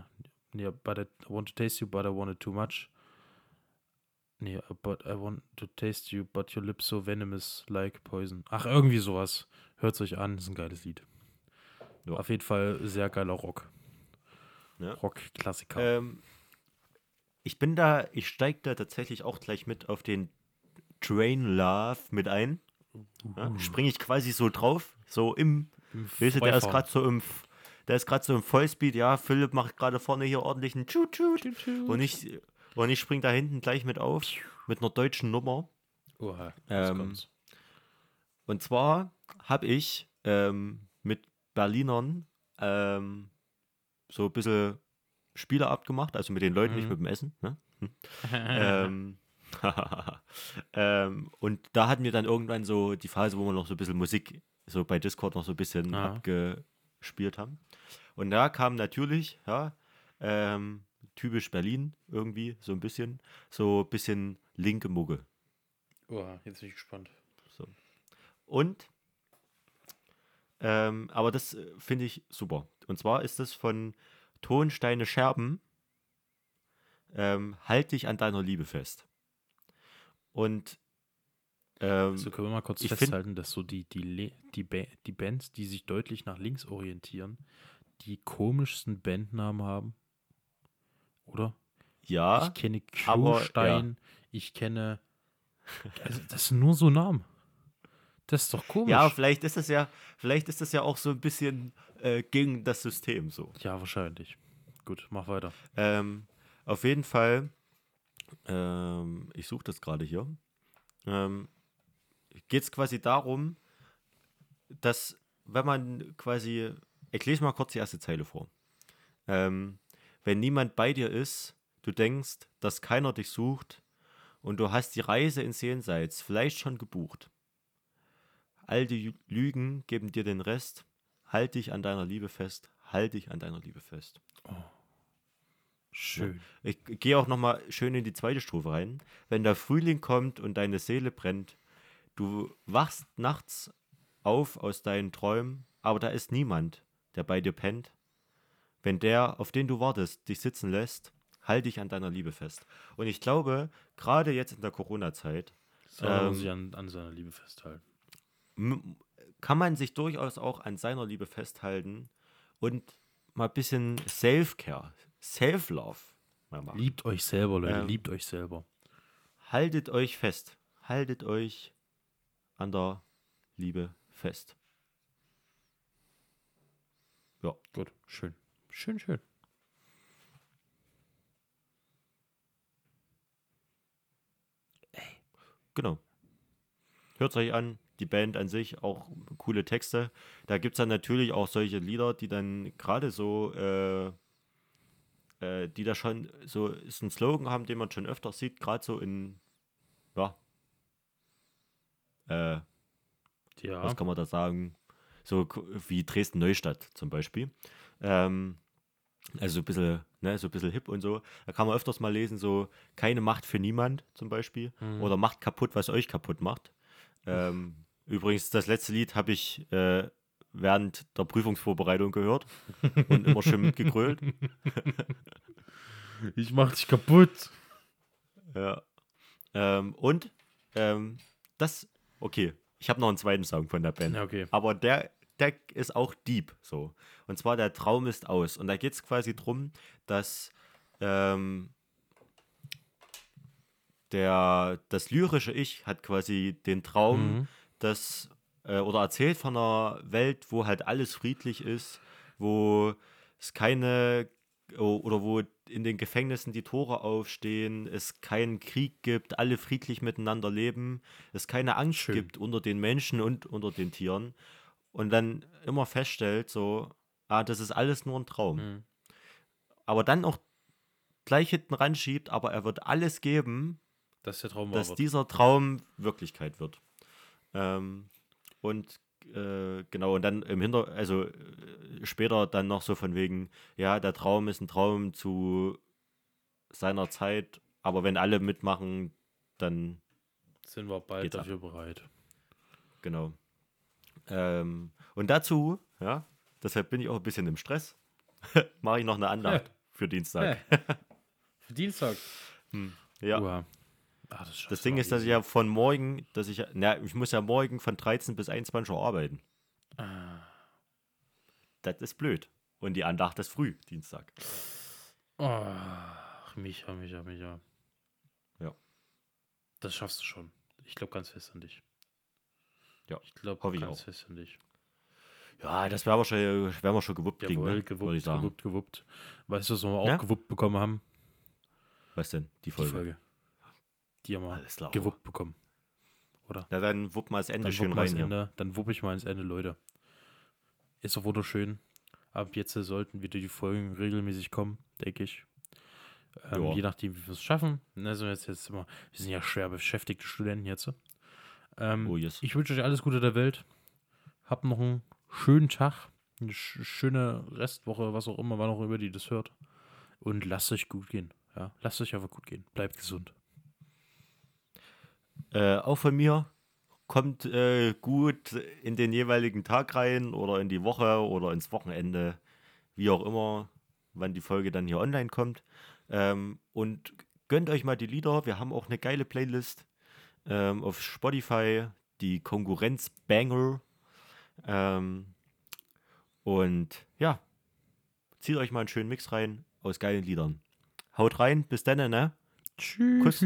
yeah, but I, want to taste you, but I want it too much. Nee, but I want to taste you, but your lips so venomous like poison. Ach, irgendwie sowas. Hört's euch an, ist ein geiles Lied. Ja. Auf jeden Fall sehr geiler Rock. Ja. Rock-Klassiker. Ähm, ich bin da, ich steige da tatsächlich auch gleich mit auf den Train Love mit ein. Ja, Springe ich quasi so drauf, so im, Im weißt du, der ist gerade so im, der ist gerade so im Vollspeed, ja, Philipp macht gerade vorne hier ordentlichen Tschut, Tschut. Und ich, und ich spring da hinten gleich mit auf, mit einer deutschen Nummer. Oha, Ähm. Und zwar habe ich ähm, mit Berlinern ähm, so ein bisschen Spieleabend gemacht, also mit den Leuten, nicht Mhm. mit dem Essen. Ne? Hm. ähm, ähm, und da hatten wir dann irgendwann so die Phase, wo wir noch so ein bisschen Musik so bei Discord noch so ein bisschen Ah. abgespielt haben. Und da kam natürlich, ja, ähm, typisch Berlin irgendwie, so ein bisschen, so ein bisschen linke Mucke. Oha, jetzt bin ich gespannt. Und, ähm, aber das äh, finde ich super. Und zwar ist das von Tonsteine Scherben. Ähm, halt dich an deiner Liebe fest. Und ähm, So können wir mal kurz festhalten, dass so die, die, die, ba die Bands, die sich deutlich nach links orientieren, die komischsten Bandnamen haben. Oder? ja, ich kenne Klostein, ich kenne. Also, das sind nur so Namen. Das ist doch komisch. ja, vielleicht ist das ja, vielleicht ist das ja auch so ein bisschen äh, gegen das System so. Ja, wahrscheinlich. Gut, mach weiter. Ähm, auf jeden Fall, ähm, ich suche das gerade hier, ähm, geht es quasi darum, dass wenn man quasi, ich lese mal kurz die erste Zeile vor. Ähm, wenn niemand bei dir ist, du denkst, dass keiner dich sucht und du hast die Reise ins Jenseits vielleicht schon gebucht. All die Lügen geben dir den Rest. Halt dich an deiner Liebe fest. Halt dich an deiner Liebe fest. Schön. Ich gehe auch nochmal schön in die zweite Strophe rein. Wenn der Frühling kommt und deine Seele brennt, du wachst nachts auf aus deinen Träumen, aber da ist niemand, der bei dir pennt. Wenn der, auf den du wartest, dich sitzen lässt, halt dich an deiner Liebe fest. Und ich glaube, gerade jetzt in der Corona-Zeit Soll man Ähm, sich an, an seiner Liebe festhalten. kann man sich durchaus auch an seiner Liebe festhalten und mal ein bisschen Self-Care, Self-Love mal machen. Liebt euch selber, Leute. Ähm, liebt euch selber. haltet euch fest. Haltet euch an der Liebe fest. Ja. Gut, schön. Schön, schön. genau. Hört euch an, die Band an sich, auch coole Texte. Da gibt es dann natürlich auch solche Lieder, die dann gerade so, äh, äh, die da schon so ist ein Slogan haben, den man schon öfter sieht, gerade so in, ja, äh, Ja. was kann man da sagen? So wie Dresden-Neustadt zum Beispiel. Ähm, also so ein bisschen, ne, so ein bisschen hip und so. Da kann man öfters mal lesen, so keine Macht für niemand zum Beispiel. Mhm. Oder macht kaputt, was euch kaputt macht. Ähm, übrigens, das letzte Lied habe ich äh, während der Prüfungsvorbereitung gehört und immer schön mitgegrölt. Ich mach dich kaputt. Ja. Ähm, und ähm, das, okay, ich habe noch einen zweiten Song von der Band. Okay. Aber der, der ist auch deep so. Und zwar der Traum ist aus. Und da geht es quasi drum, dass ähm, der, das lyrische Ich hat quasi den Traum, Mhm. dass, äh, oder erzählt von einer Welt, wo halt alles friedlich ist, wo es keine, oder wo in den Gefängnissen die Tore aufstehen, es keinen Krieg gibt, alle friedlich miteinander leben, es keine Angst Schön. gibt unter den Menschen und unter den Tieren und dann immer feststellt, so, ah, das ist alles nur ein Traum. Mhm. Aber dann auch gleich hinten ran schiebt, aber er wird alles geben, dass wird. dieser Traum Wirklichkeit wird. Ähm, und äh, genau, und dann im Hinter, also äh, später dann noch so von wegen, ja, der Traum ist ein Traum zu seiner Zeit, aber wenn alle mitmachen, dann Sind wir bald Geht's ab. dafür bereit. genau. Ähm, und dazu, ja, deshalb bin ich auch ein bisschen im Stress, mache ich noch eine Andacht für Dienstag. Für Dienstag. Ja. Uah. Ah, das, Das Ding ist, dass ich ja von morgen, dass ich, na, ich muss ja morgen von 13 bis 21 Uhr arbeiten. Ah. Das ist blöd. Und die Andacht ist früh, Dienstag. Ach, Micha, Micha, Micha. Ja. Das schaffst du schon. Ich glaube ganz fest an dich. Ja, Ich glaube hoffe ich ganz auch. fest an dich. Ja, das werden wir schon, werden wir schon gewuppt kriegen, Jawohl, ne? gewuppt, würde ich sagen. gewuppt, gewuppt. Weißt du, was wir auch Ja? gewuppt bekommen haben? Was denn? Die Die Folge. Die haben wir Alles gewuppt bekommen. Oder? Na, dann wuppen wir das Ende Dann schön rein. Ende. Dann wuppe ich mal ins Ende, Leute. Ist doch wunderschön. Ab jetzt sollten wieder die Folgen regelmäßig kommen, denke ich. Ähm, Ja. je nachdem, wie wir es schaffen. Also jetzt, jetzt immer, wir sind ja schwer beschäftigte Studenten jetzt. Ähm, Oh, yes. Ich wünsche euch alles Gute der Welt. Habt noch einen schönen Tag, eine sch schöne Restwoche, was auch immer, wann auch immer die das hört. Und lasst euch gut gehen. Ja, lasst euch einfach gut gehen. Bleibt gesund. Äh, auch von mir. Kommt äh, gut in den jeweiligen Tag rein oder in die Woche oder ins Wochenende. Wie auch immer, wann die Folge dann hier online kommt. Ähm, und gönnt euch mal die Lieder. Wir haben auch eine geile Playlist ähm, auf Spotify. Die Konkurrenz Banger. Ähm, und ja, zieht euch mal einen schönen Mix rein aus geilen Liedern. Haut rein, bis dann, ne? Tschüss. Kuss.